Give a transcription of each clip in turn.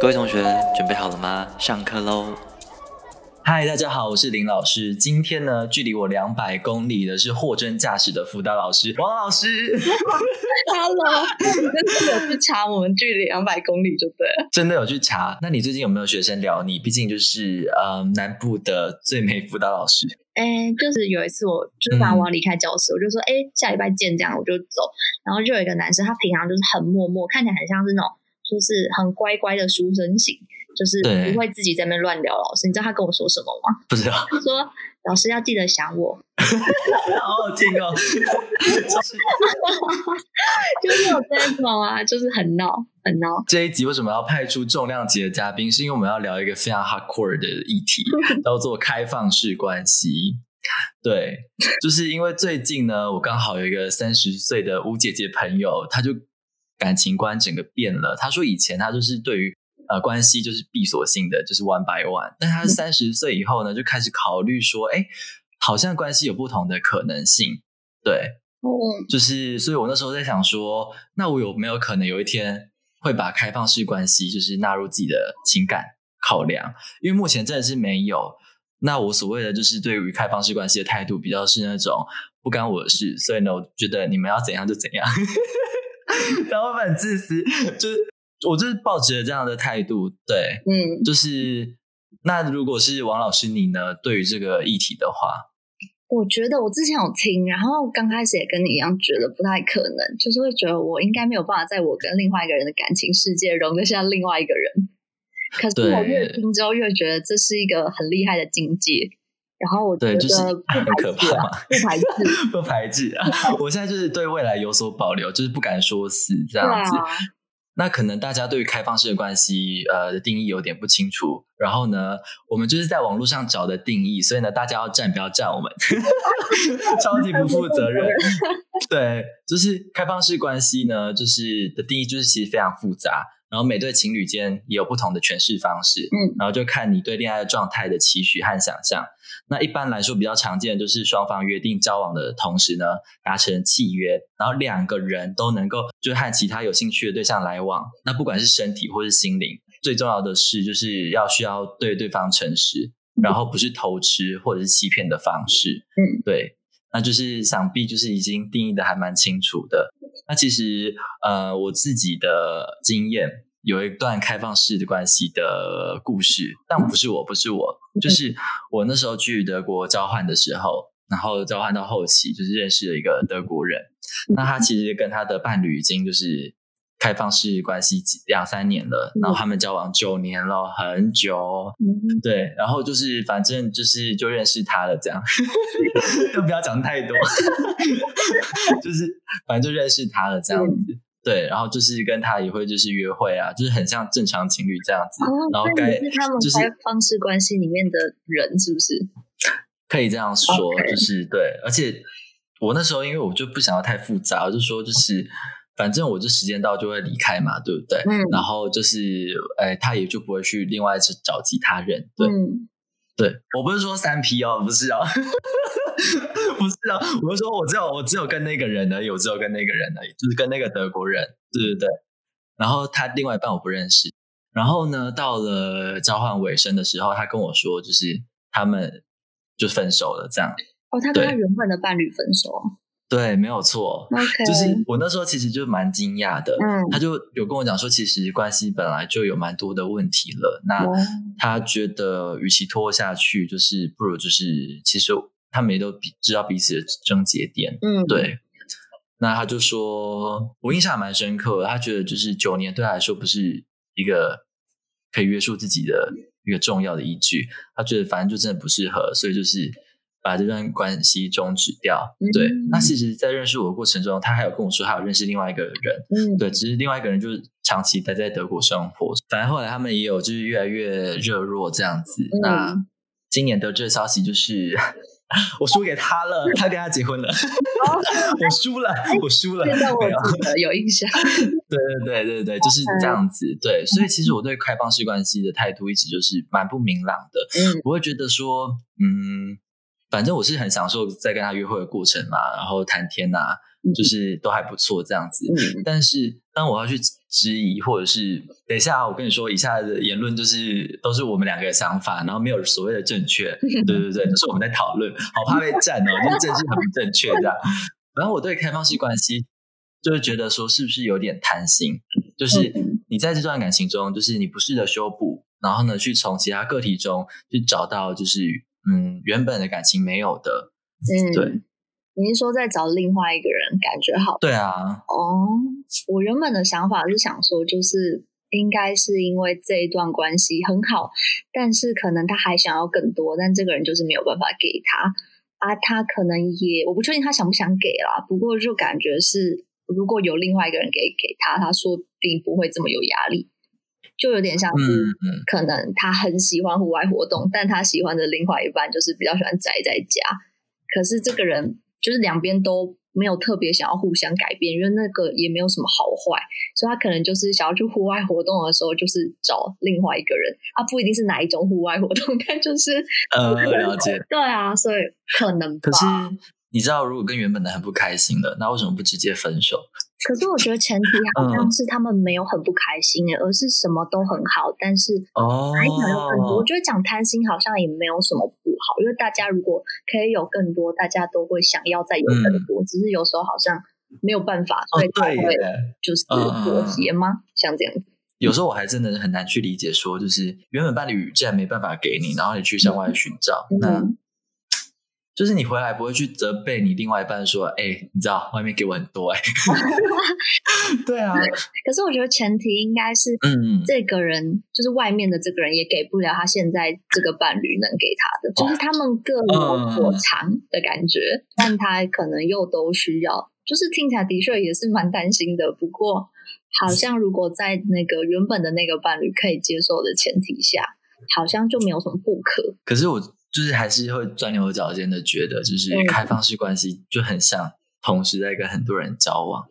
各位同学准备好了吗？上课喽！嗨，大家好，我是林老师。今天呢，距离我两百公里的是货真价实的辅导老师王老师。Hello，真的有去查我们距离两百公里就对了。真的有去查？那你最近有没有学生聊你？毕竟就是呃南部的最美辅导老师。哎，就是有一次我就是反正我要离开教室，我就说哎下礼拜见，这样我就走。然后就有一个男生，他平常就是很默默，看起来很像是那种就是很乖乖的书生型，就是不会自己在那边乱聊老师。你知道他跟我说什么吗？不知道，他说老师要记得想我，好好听哦。就是有这种啊，就是很闹很闹。这一集为什么要派出重量级的嘉宾？是因为我们要聊一个非常 hardcore 的议题，叫做开放式关系。对，就是因为最近呢，我刚好有一个三十岁的吴姐姐朋友，她就感情观整个变了。他说以前他就是对于呃关系就是闭锁性的，就是 one by one，但他三十岁以后呢，就开始考虑说，哎，好像关系有不同的可能性。对，嗯，就是，所以我那时候在想说，那我有没有可能有一天会把开放式关系就是纳入自己的情感考量？因为目前真的是没有。那我所谓的就是对于开放式关系的态度，比较是那种不干我的事，所以呢，我觉得你们要怎样就怎样，然后很自私，就是我就是抱持了这样的态度，对，嗯，就是那如果是王老师你呢，对于这个议题的话，我觉得我之前有听，然后刚开始也跟你一样，觉得不太可能，就是会觉得我应该没有办法在我跟另外一个人的感情世界容得下另外一个人。可是我越听之后越觉得这是一个很厉害的境界，然后我觉对，得就是很可怕嘛，不排斥，不排斥啊！我现在就是对未来有所保留，就是不敢说死这样子。啊那可能大家对于开放式的关系，呃，的定义有点不清楚。然后呢，我们就是在网络上找的定义，所以呢，大家要站不要站我们，超级不负责任。对，就是开放式关系呢，就是的定义就是其实非常复杂，然后每对情侣间也有不同的诠释方式，嗯，然后就看你对恋爱的状态的期许和想象。那一般来说比较常见的就是双方约定交往的同时呢，达成契约，然后两个人都能够就和其他有兴趣的对象来往。那不管是身体或是心灵，最重要的是就是要需要对对方诚实，然后不是偷吃或者是欺骗的方式。嗯，对。那就是想必就是已经定义的还蛮清楚的。那其实呃，我自己的经验有一段开放式的关系的故事，但不是我，不是我，就是我那时候去德国交换的时候，然后交换到后期就是认识了一个德国人，那他其实跟他的伴侣已经就是。开放式关系几两三年了，然后他们交往九年了，很久。嗯对，然后就是反正就是就认识他了，这样 就不要讲太多，就是反正就认识他了这样子。对，然后就是跟他也会就是约会啊，就是很像正常情侣这样子。哦，然后该就是开放式关系里面的人，是不是？可以这样说就是对，而且我那时候因为我就不想要太复杂，我就说就是反正我这时间到就会离开嘛，对不对？嗯然后就是哎，他也就不会去另外去找其他人，对。嗯，对我不是说三 P 哦，不是哦，不是哦，我是说我只有我只有跟那个人而已，我只有跟那个人而已，就是跟那个德国人，对对对。然后他另外一半我不认识。然后呢，到了交换尾声的时候，他跟我说，就是他们就分手了，这样。哦，他跟他原本的伴侣分手对，没有错。，OK，就是我那时候其实就蛮惊讶的，嗯他就有跟我讲说，其实关系本来就有蛮多的问题了。那哦他觉得，与其拖下去，就是不如就是，其实他们也都比知道彼此的症结点。嗯，对，那他就说，我印象还蛮深刻。他觉得就是九年对他来说不是一个可以约束自己的一个重要的依据。他觉得反正就真的不适合，所以就是把这段关系终止掉。嗯对，那其实，在认识我的过程中，他还有跟我说，他有认识另外一个人。嗯，对，只是另外一个人就是长期待在德国生活，反正后来他们也有就是越来越热络这样子。嗯那今年得知的消息就是 我输给他了，他跟他结婚了，我输了，我输了，现在我没有印象，对对对对对，就是这样子。对，所以其实我对开放式关系的态度一直就是蛮不明朗的。嗯我会觉得说，嗯，反正我是很享受在跟他约会的过程嘛，然后谈天啊，嗯就是都还不错这样子。嗯但是当我要去质疑，或者是等一下，我跟你说，以下的言论就是都是我们两个的想法，然后没有所谓的正确，对对对，都是我们在讨论，好怕被占哦，就是政治很不正确这样。然后我对开放式关系就是觉得说，是不是有点贪心？就是你在这段感情中，就是你不试着修补，然后呢，去从其他个体中去找到，就是嗯，原本的感情没有的，嗯，对。你是说在找另外一个人感觉好？对啊。哦，我原本的想法是想说，就是应该是因为这一段关系很好，但是可能他还想要更多，但这个人就是没有办法给他啊。他可能也我不确定他想不想给啦，不过就感觉是如果有另外一个人给给他，他说不定不会这么有压力，就有点像是可能他很喜欢户外活动，但他喜欢的另外一半就是比较喜欢宅在家，可是这个人。就是两边都没有特别想要互相改变，因为那个也没有什么好坏，所以他可能就是想要去户外活动的时候，就是找另外一个人啊，不一定是哪一种户外活动，但就是 呃了解，对啊，所以可能可是你知道，如果跟原本的很不开心的，那为什么不直接分手？可是我觉得前提好像是他们没有很不开心诶，而是什么都很好，但是哦，还想要更多。我觉得讲贪心好像也没有什么不好，因为大家如果可以有更多，大家都会想要再有更多。只是有时候好像没有办法，所以才会就是妥协吗？像这样子，有时候我还真的很难去理解，说就是原本伴侣既然没办法给你，然后你去向外寻找，那。就是你回来不会去责备你另外一半说，哎，你知道外面给我很多哎 对啊。可是我觉得前提应该是，嗯，这个人就是外面的这个人也给不了他现在这个伴侣能给他的，就是他们各有所长的感觉，但他可能又都需要，就是听起来的确也是蛮担心的。不过好像如果在那个原本的那个伴侣可以接受的前提下，好像就没有什么不可。可是我。就是还是会钻牛角尖的，觉得就是开放式关系就很像同时在跟很多人交往，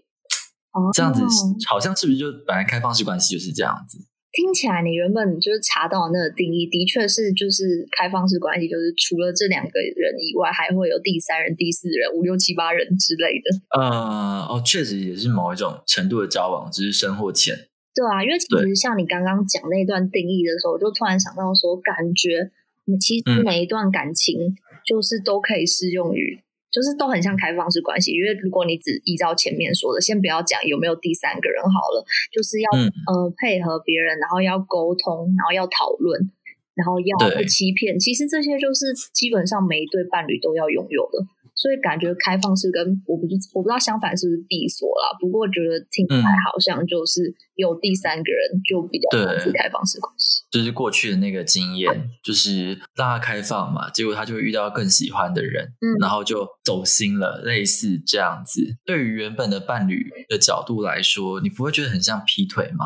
这样子好像是不是就本来开放式关系就是这样子？听起来你原本就是查到那个定义，的确是就是开放式关系，就是除了这两个人以外，还会有第三人、第四人、五六七八人之类的。呃，哦，确实也是某一种程度的交往，只是深或浅。对啊，因为其实像你刚刚讲那段定义的时候，我就突然想到说，感觉。其实每一段感情就是都可以适用于，就是都很像开放式关系。因为如果你只依照前面说的，先不要讲有没有第三个人好了，就是要呃配合别人，然后要沟通，然后要讨论，然后要不欺骗。其实这些就是基本上每一对伴侣都要拥有的。所以感觉开放式跟我不我不知道相反是不是闭锁啦，不过觉得听起来好像就是有第三个人就比较是开放式关系。就是过去的那个经验，就是让他开放嘛，结果他就会遇到更喜欢的人，嗯，然后就走心了，类似这样子。对于原本的伴侣的角度来说，你不会觉得很像劈腿吗？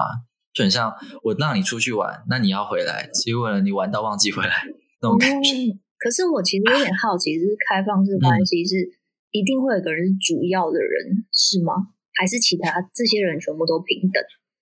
就很像我让你出去玩，那你要回来，结果呢你玩到忘记回来那种感觉。可是我其实有点好奇，是开放式关系是一定会有个人是主要的人是吗？还是其他这些人全部都平等？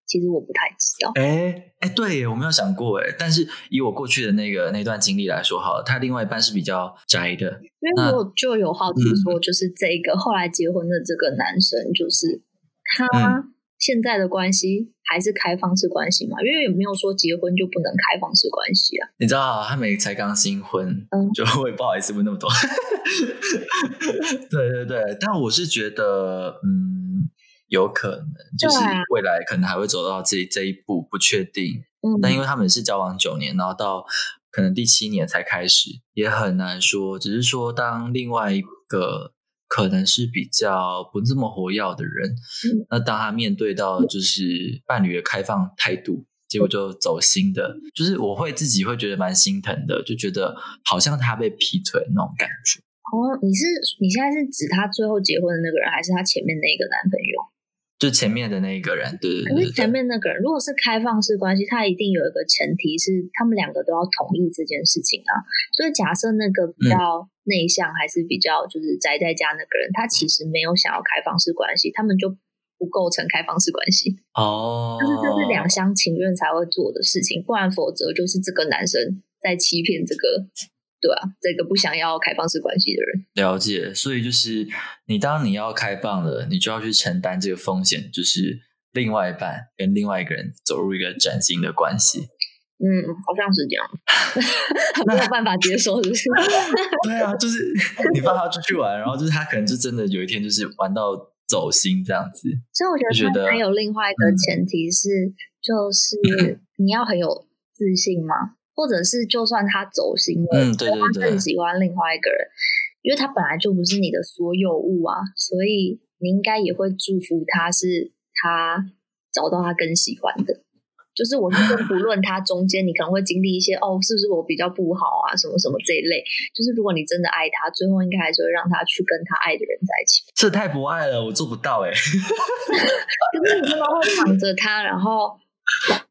其实我不太知道。哎哎，对，我没有想过哎。但是以我过去的那个那段经历来说，好了，他另外一半是比较宅的。因为我就有好奇说，就是这个后来结婚的这个男生，就是他。现在的关系还是开放式关系嘛？因为也没有说结婚就不能开放式关系啊。你知道，他们才刚新婚，嗯，就会不好意思问那么多。对对对，但我是觉得，嗯，有可能就是未来可能还会走到这这一步，不确定。嗯，但因为他们是交往九年，然后到可能第七年才开始，也很难说。只是说，当另外一个。可能是比较不这么活跃的人，那当他面对到就是伴侣的开放态度，结果就走心的，就是我会自己会觉得蛮心疼的，就觉得好像他被劈腿那种感觉。哦，你是你现在是指他最后结婚的那个人，还是他前面那个男朋友？就前面的那一个人，对对对。可是前面那个人，如果是开放式关系，他一定有一个前提是他们两个都要同意这件事情啊。所以假设那个比较内向，还是比较就是宅在家那个人，他其实没有想要开放式关系，他们就不构成开放式关系哦。就是这是两厢情愿才会做的事情，不然否则就是这个男生在欺骗这个。对啊，这个不想要开放式关系的人了解，所以就是你当你要开放了，你就要去承担这个风险，就是另外一半跟另外一个人走入一个崭新的关系。嗯，好像是这样，没有办法接受，是不是？对啊，就是你放他出去玩，然后就是他可能就真的有一天就是玩到走心这样子。所以我觉得还有另外一个前提是，就是 你要很有自信嘛，或者是就算他走心了，嗯，对对对，他更喜欢另外一个人，因为他本来就不是你的所有物啊，所以你应该也会祝福他，是他找到他更喜欢的。就是我先不论他中间，你可能会经历一些哦，是不是我比较不好啊，什么什么这一类。就是如果你真的爱他，最后应该还是会让他去跟他爱的人在一起。这太不爱了，我做不到哎。可是你真的会躺着他，然后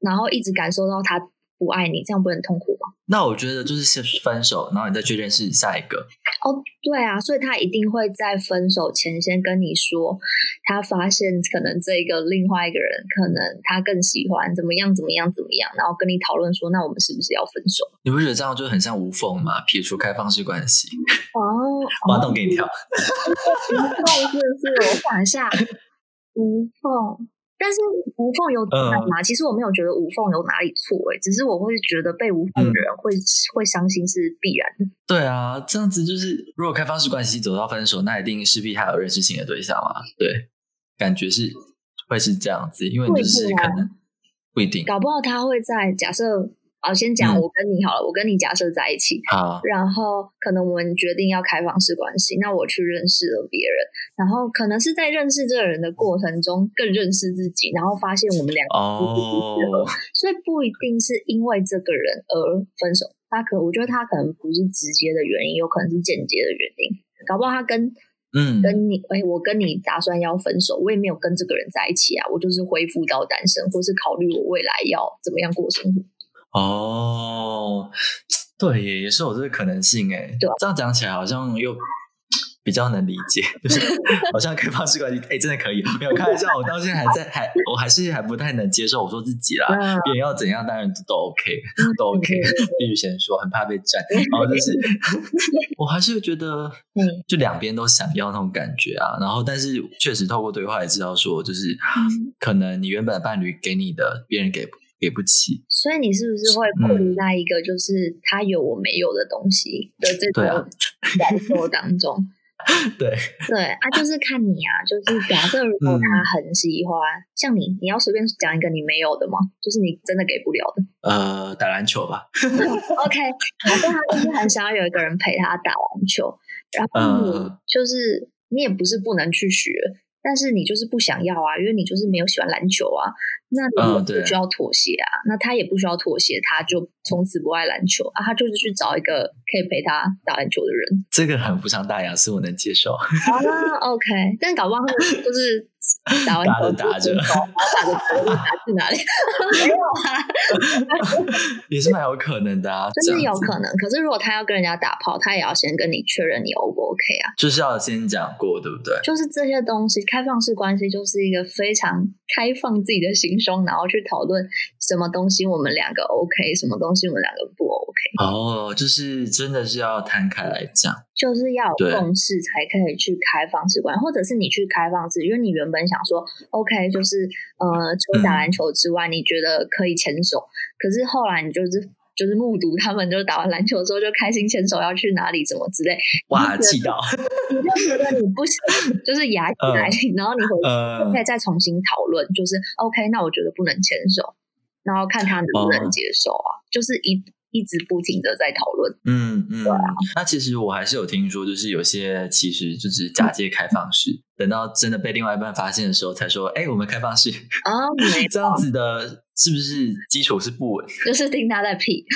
然后一直感受到他。不爱你，这样不会很痛苦吗？那我觉得就是先分手，然后你再去认识下一个。哦，对啊，所以他一定会在分手前先跟你说，他发现可能这个另外一个人可能他更喜欢怎么样怎么样怎么样，然后跟你讨论说，那我们是不是要分手？你不觉得这样就很像无缝吗？撇除开放式关系。哦，马洞给你跳。无缝是不是？我想一下，无缝。但是无缝有错吗？其实我没有觉得无缝有哪里错诶，只是我会觉得被无缝的人会会伤心是必然的。对啊，这样子就是，如果开放式关系走到分手，那一定势必还有认识新的对象嘛？对，感觉是会是这样子，因为就是可能不一定，搞不好他会在假设。好，先讲我跟你好了。我跟你假设在一起，好，然后可能我们决定要开放式关系。那我去认识了别人，然后可能是在认识这个人的过程中更认识自己，然后发现我们两个不适合，所以不一定是因为这个人而分手。他可我觉得他可能不是直接的原因，有可能是间接的原因。搞不好他跟嗯跟你哎，我跟你打算要分手，我也没有跟这个人在一起啊，我就是恢复到单身，或是考虑我未来要怎么样过生活。哦，对，也也是有这个可能性哎。对，这样讲起来好像又比较能理解，就是 好像开放式关系，哎，真的可以。没有开玩笑，我到现在还在，还我还是还不太能接受我说自己啦。别人要怎样，当然都 OK，都 OK。必须先说，很怕被占。然后就是，我还是觉得，就两边都想要那种感觉啊。然后，但是确实透过对话也知道说，就是可能你原本的伴侣给你的，别人给。给不起，所以你是不是会困在一个就是他有我没有的东西的这种感受当中？对对啊，就是看你啊，就是假设如果他很喜欢，像你，你要随便讲一个你没有的吗？就是你真的给不了的？呃，打篮球吧。OK，假设他就是很想要有一个人陪他打篮球，然后你就是你也不是不能去学。但是你就是不想要啊，因为你就是没有喜欢篮球啊，那你不需要妥协啊，那他也不需要妥协，他就从此不爱篮球啊，他就是去找一个可以陪他打篮球的人。这个很不像大雅，是我能接受。好啦 o k 但搞不好就是。打完球打着，打着球打去哪里？没有啊，也是蛮有可能的啊，真是有可能。可是如果他要跟人家打炮，他也要先跟你确认你 O 不 OK 啊？就是要先讲过，对不对？就是这些东西，开放式关系就是一个非常开放自己的心胸，然后去讨论什么东西我们两个 OK，什么东西我们两个不 OK。哦，就是真的是要摊开来讲。就是要有共识才可以去开放式关，或者是你去开放式，因为你原本想说，OK，就是呃，除了打篮球之外，你觉得可以牵手，可是后来你就是就是目睹他们就打完篮球之后就开心牵手要去哪里，怎么之类，哇，气到，你就觉得你不行，就是牙 起来，然后你回去可以再重新讨论，就是 OK，那我觉得不能牵手，然后看他能不能接受啊，就是一。一直不停的在讨论，嗯嗯，那其实我还是有听说，就是有些其实就是假借开放式，等到真的被另外一半发现的时候，才说，哎，我们开放式啊，这样子的，是不是基础是不稳？就是听他在屁，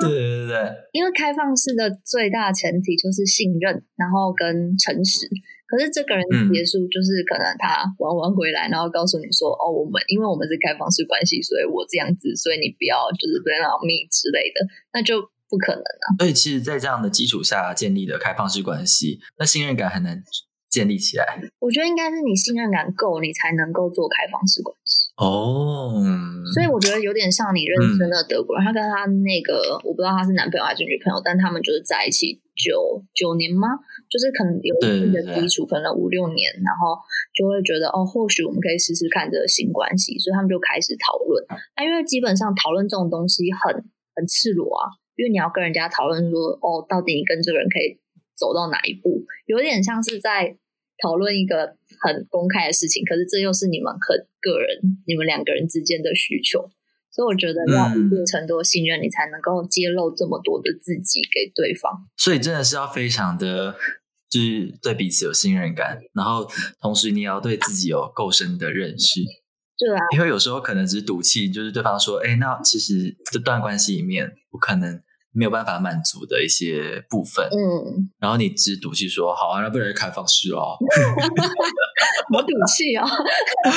对对对对，因为开放式的最大前提就是信任，然后跟诚实。可是这个人结束，就是可能他玩完回来，然后告诉你说：“哦，我们因为我们是开放式关系，所以我这样子，所以你不要就是对那种密之类的，那就不可能啊。”所以，其实，在这样的基础下建立的开放式关系，那信任感很难建立起来？我觉得应该是你信任感够，你才能够做开放式关系。哦，所以我觉得有点像你认识的德国人，他跟他那个我不知道他是男朋友还是女朋友，但他们就是在一起九九年吗？就是可能有一定的基础，可能五六年，然后就会觉得哦，或许我们可以试试看这个新关系，所以他们就开始讨论。那因为基本上讨论这种东西很很赤裸啊，因为你要跟人家讨论说哦，到底你跟这个人可以走到哪一步，有点像是在。讨论一个很公开的事情，可是这又是你们很个人、你们两个人之间的需求，所以我觉得要一定程度的信任，你才能够揭露这么多的自己给对方。所以真的是要非常的，就是对彼此有信任感，然后同时你也要对自己有够深的认识。对啊，因为有时候可能只是赌气，就是对方说：“哎，那其实这段关系里面，我可能。”没有办法满足的一些部分，嗯，然后你只赌气说好啊，那不然就开放式哦，我赌气哦，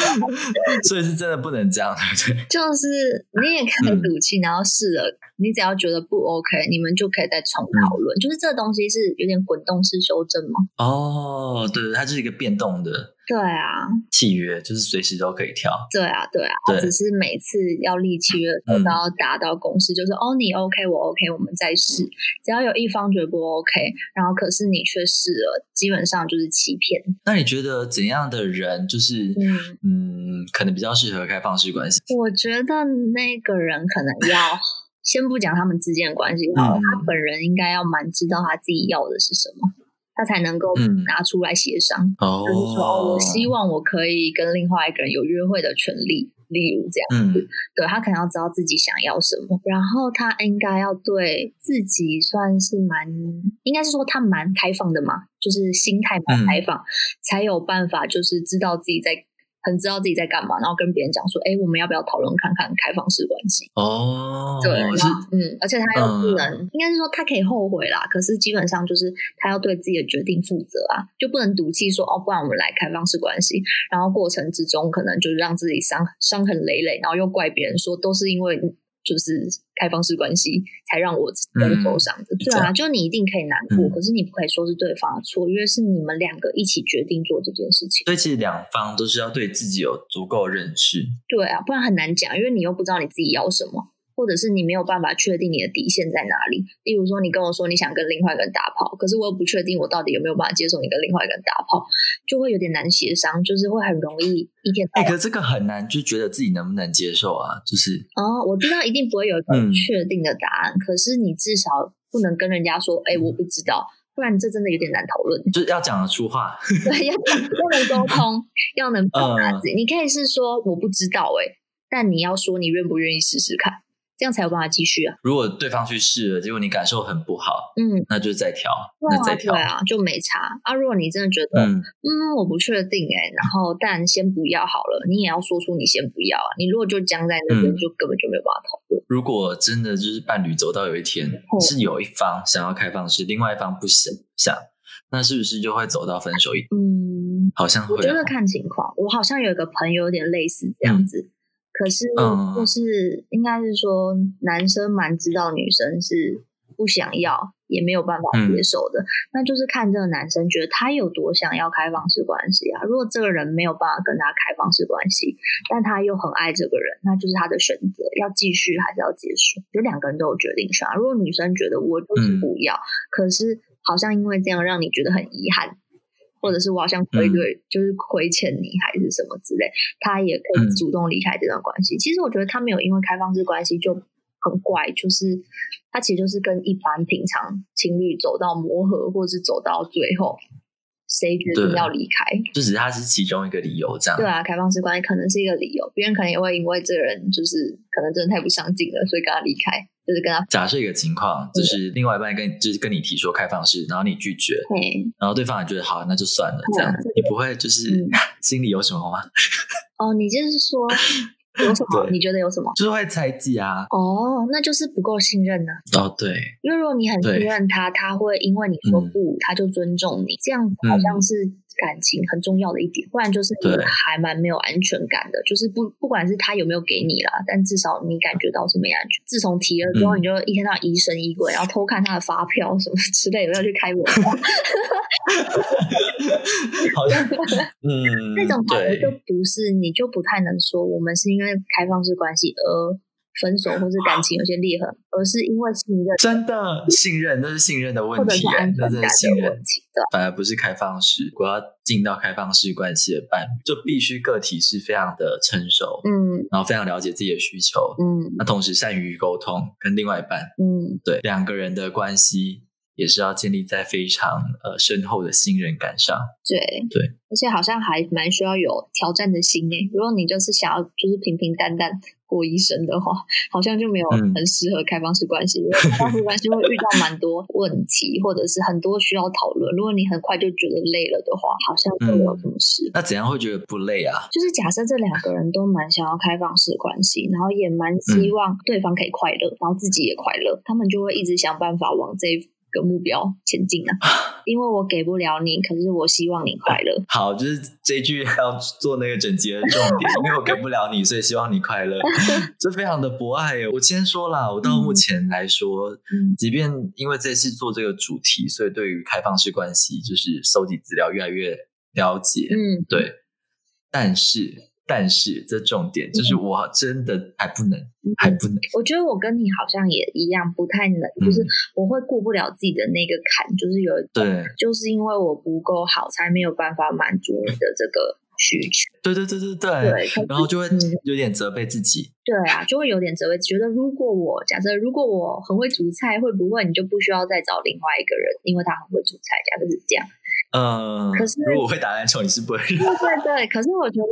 所以是真的不能这样，对对？就是你也可以赌气，然后试了，你只要觉得不 OK，你们就可以再重讨论。就是这个东西是有点滚动式修正吗？哦，对，它就是一个变动的。对啊，契约就是随时都可以跳。对啊，对啊，只是每次要立契约都要达到共识，就是哦，你 OK，我 OK，我们再试。只要有一方觉得不 OK，然后可是你却试了，基本上就是欺骗。那你觉得怎样的人就是嗯，可能比较适合开放式关系？我觉得那个人可能要 先不讲他们之间的关系，他本人应该要蛮知道他自己要的是什么。他才能够拿出来协商，就是说，哦，我希望我可以跟另外一个人有约会的权利，例如这样子。对他可能要知道自己想要什么，然后他应该要对自己算是蛮，应该是说他蛮开放的嘛，就是心态蛮开放，才有办法就是知道自己在。很知道自己在干嘛，然后跟别人讲说：“哎，我们要不要讨论看看开放式关系？”哦，对，嗯，而且他又不能，应该是说他可以后悔啦，可是基本上就是他要对自己的决定负责啊，就不能赌气说：“哦，不然我们来开放式关系。”然后过程之中可能就是让自己伤伤痕累累，然后又怪别人说都是因为。就是开放式关系才让我人受伤的，对啊，就你一定可以难过，可是你不可以说是对方的错，因为是你们两个一起决定做这件事情。所以其实两方都是要对自己有足够认识。对啊，不然很难讲，因为你又不知道你自己要什么。或者是你没有办法确定你的底线在哪里，例如说你跟我说你想跟另外一个人打炮，可是我又不确定我到底有没有办法接受你跟另外一个人打炮，就会有点难协商，就是会很容易一天。哎，可这个很难，就觉得自己能不能接受啊？就是哦，我知道一定不会有一个确定的答案，可是你至少不能跟人家说，哎，我不知道，不然这真的有点难讨论。就是要讲得出话，对，要要能沟通，要能表达自己。你可以是说我不知道，哎，但你要说你愿不愿意试试看。这样才有办法继续啊！如果对方去试了，结果你感受很不好，嗯，那就再调，那再调，对啊，就没差啊。如果你真的觉得，嗯，我不确定哎，然后但先不要好了，你也要说出你先不要啊。你如果就僵在那边，就根本就没有办法讨论。如果真的就是伴侣走到有一天是有一方想要开放式，另外一方不想想，那是不是就会走到分手一？嗯，好像会。我觉得看情况，我好像有一个朋友有点类似这样子。可是，就是应该是说，男生蛮知道女生是不想要，也没有办法接受的。那就是看这个男生觉得他有多想要开放式关系啊。如果这个人没有办法跟他开放式关系，但他又很爱这个人，那就是他的选择，要继续还是要结束，就两个人都有决定权。啊如果女生觉得我就是不要，可是好像因为这样让你觉得很遗憾。或者是我好像亏对，就是亏欠你还是什么之类，他也可以主动离开这段关系。其实我觉得他没有因为开放式关系就很怪，就是他其实就是跟一般平常情侣走到磨合，或者是走到最后，谁决定要离开，就只是他是其中一个理由这样。对啊，开放式关系可能是一个理由，别人可能也会因为这个人就是可能真的太不上进了，所以跟他离开。就是跟他假设一个情况，就是另外一半跟就是跟你提说开放式，然后你拒绝，然后对方也觉得好，那就算了，这样你不会就是 心里有什么吗？哦，你就是说有什么？你觉得有什么？就是会猜忌啊。哦，那就是不够信任呢。哦，对，因为如果你很信任他，他会因为你说不，他就尊重你，这样好像是感情很重要的一点，不然就是你还蛮没有安全感的。就是不不管是他有没有给你啦，但至少你感觉到是没安全。自从提了之后，你就一天到晚疑神疑鬼，然后偷看他的发票什么之类的，要去开门。好像 嗯，那种好的就不是，你就不太能说我们是因为开放式关系而。分手或是感情有些裂痕，而是因为信任。真的信任，那是信任的问题，那是信任问题的，反而不是开放式。我要进到开放式关系的伴侣，就必须个体是非常的成熟，嗯，然后非常了解自己的需求，嗯，那同时善于沟通，跟另外一半，嗯，对，两个人的关系。也是要建立在非常呃深厚的信任感上。对对，而且好像还蛮需要有挑战的心诶。如果你就是想要就是平平淡淡过医生的话，好像就没有很适合开放式关系。因为开放式关系会遇到蛮多问题，或者是很多需要讨论。如果你很快就觉得累了的话，好像就没有什么适合。那怎样会觉得不累啊？就是假设这两个人都蛮想要开放式关系，然后也蛮希望对方可以快乐，然后自己也快乐，他们就会一直想办法往这。个目标前进啊！因为我给不了你，可是我希望你快乐。好，就是这句要做那个整洁的重点，因为我给不了你，所以希望你快乐。这非常的博爱我先说了，我到目前来说，即便因为这次做这个主题，所以对于开放式关系就是收集资料越来越了解。嗯，对，但是。但是这重点就是我真的还不能，还不能。我觉得我跟你好像也一样，不太能，就是我会过不了自己的那个坎，就是有对，就是因为我不够好，才没有办法满足你的这个需求。对对对对对，然后就会有点责备自己。对啊，就会有点责备，觉得如果我假设如果我很会煮菜，会不会你就不需要再找另外一个人，因为他很会煮菜，假设是这样。嗯，可是如果会打篮球，你是不会。对对对，可是我觉得。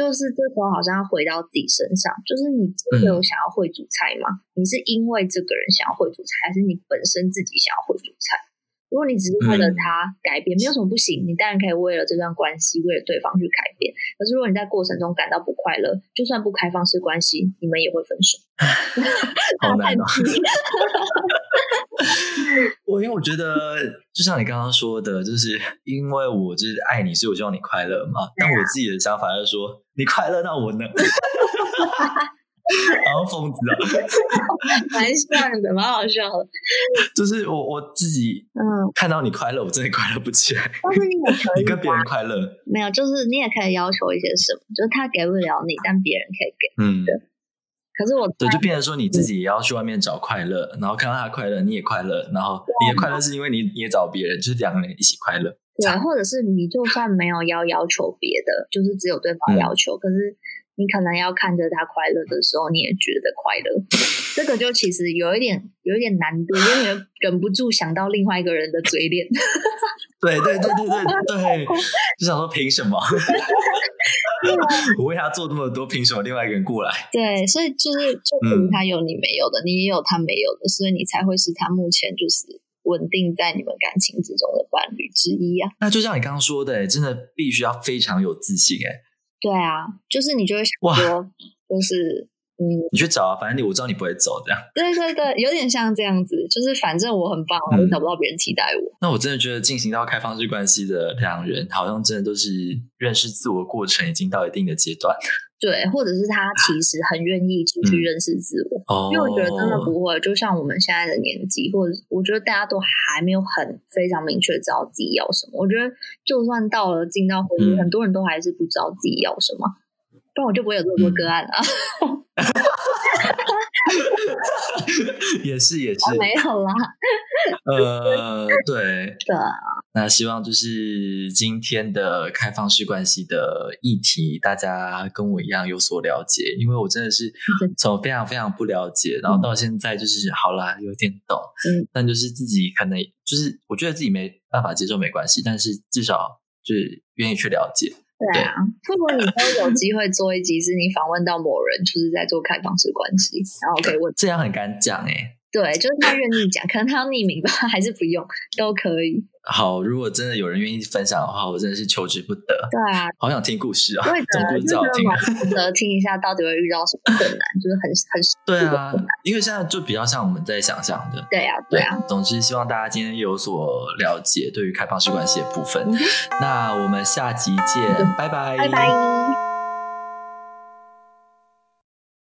就是这时候好像要回到自己身上，就是你真的有想要会煮菜吗？你是因为这个人想要会煮菜，还是你本身自己想要会煮菜？如果你只是为了他改变，没有什么不行，你当然可以为了这段关系，为了对方去改变。可是如果你在过程中感到不快乐，就算不开放式关系，你们也会分手。好难啊。我因为我觉得，就像你刚刚说的，就是因为我就是爱你，所以我希望你快乐嘛。但我自己的想法是说，你快乐，那我呢？然后疯子啊，蛮像的，蛮好笑的。就是我我自己，嗯，看到你快乐，我真的快乐不起来。但是你也可以，你跟别人快乐，没有，就是你也可以要求一些什么，就是他给不了你，但别人可以给。嗯。可是我对，就变成说你自己也要去外面找快乐，然后看到他快乐，你也快乐，然后你的快乐是因为你你也找别人，就是两个人一起快乐。对，或者是你就算没有要要求别的，就是只有对方要求，可是你可能要看着他快乐的时候，你也觉得快乐。这个就其实有一点有一点难度，因为忍不住想到另外一个人的嘴脸。对对对对对对，就想说凭什么？我为他做那么多，凭什么另外一个人过来？对，所以就是就凭他有你没有的，你也有他没有的，所以你才会是他目前就是稳定在你们感情之中的伴侣之一啊。那就像你刚刚说的，真的必须要非常有自信哎。对啊，就是你就会想说，就是。嗯，你去找啊，反正你我知道你不会走，这样。对对对，有点像这样子，就是反正我很棒，我找不到别人替代我。那我真的觉得进行到开放式关系的两人，好像真的都是认识自我过程已经到一定的阶段。对，或者是他其实很愿意继续认识自我，因为我觉得真的不会，就像我们现在的年纪，或者我觉得大家都还没有很非常明确知道自己要什么。我觉得就算到了进到婚姻，很多人都还是不知道自己要什么。不然我就不会有这么多个案了。也是也是，没有啦。呃，对 对。那希望就是今天的开放式关系的议题，大家跟我一样有所了解。因为我真的是从非常非常不了解，然后到现在就是好啦，有点懂。嗯。但就是自己可能就是我觉得自己没办法接受没关系，但是至少就是愿意去了解。对啊，如果你都有机会做一集，是你访问到某人，就是在做开放式关系，然后可以问，这样很敢讲哎。对，就是他愿意讲，可能他要匿名吧，还是不用都可以。好，如果真的有人愿意分享的话，我真的是求之不得。对啊，好想听故事啊！对的，故事好听，值得听一下，到底会遇到什么困难，就是很很对啊，因为现在就比较像我们在想象的。对啊，对啊。总之，希望大家今天有所了解对于开放式关系的部分。那我们下集见，拜拜，拜拜。